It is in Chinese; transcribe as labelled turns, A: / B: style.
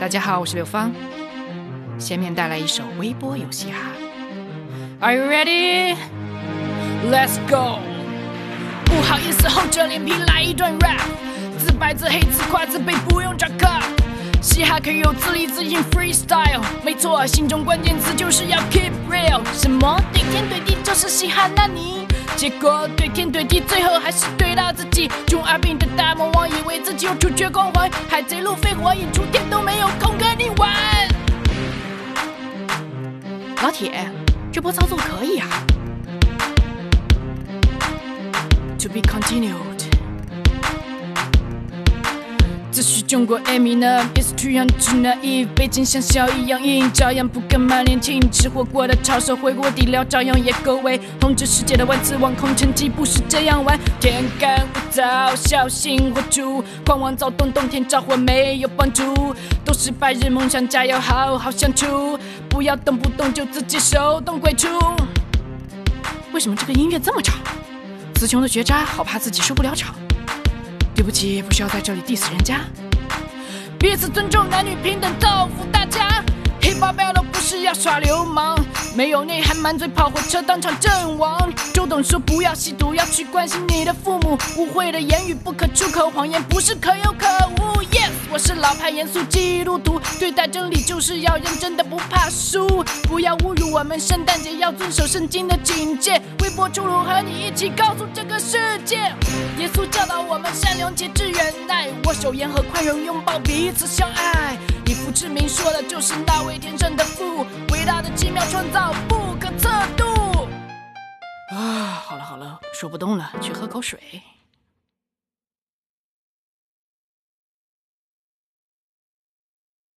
A: 大家好，我是刘芳，下面带来一首微波游戏哈。Are you ready? Let's go！不好意思，厚着脸皮来一段 rap，自白自黑自夸自卑，不用找 cut。嘻哈可以有自立自信 freestyle，没错，心中关键词就是要 keep real。什么对天对地就是嘻哈？那你？结果对天对地，最后还是对到自己。中二病的大魔王以为自己有主角光环，海贼路飞火影，出天都没有空跟你玩。老铁，这波操作可以啊。To be continued。自诩中国 Eminem，is too young too naive，背景像小一样硬，照样不敢满脸青。吃火锅的抄手回锅底料，照样也够味。统治世界的万磁王，空城计不是这样玩。天干物燥，小心火烛，狂妄躁动，冬天着火没有帮助。都是白日梦想，加油，好好相处。不要动不动就自己手动鬼出。为什么这个音乐这么吵？词穷的学渣，好怕自己受不了吵。对不起，不需要在这里 diss 人家。彼此尊重，男女平等，造福大家。Hip Hop Battle 不是要耍流氓，没有内涵，满嘴跑火车，当场阵亡。就说不要吸毒，要去关心你的父母。污秽的言语不可出口，谎言不是可有可无。Yes，我是老派严肃基督徒，对待真理就是要认真的，不怕输。不要侮辱我们，圣诞节要遵守圣经的警戒。微博出炉，和你一起告诉这个世界，耶稣教导我们善良、节制、忍耐，握手言和、宽容、拥抱，彼此相爱。以父之名说的就是那位天上的父，伟大的奇妙创造说不动了，去喝口水。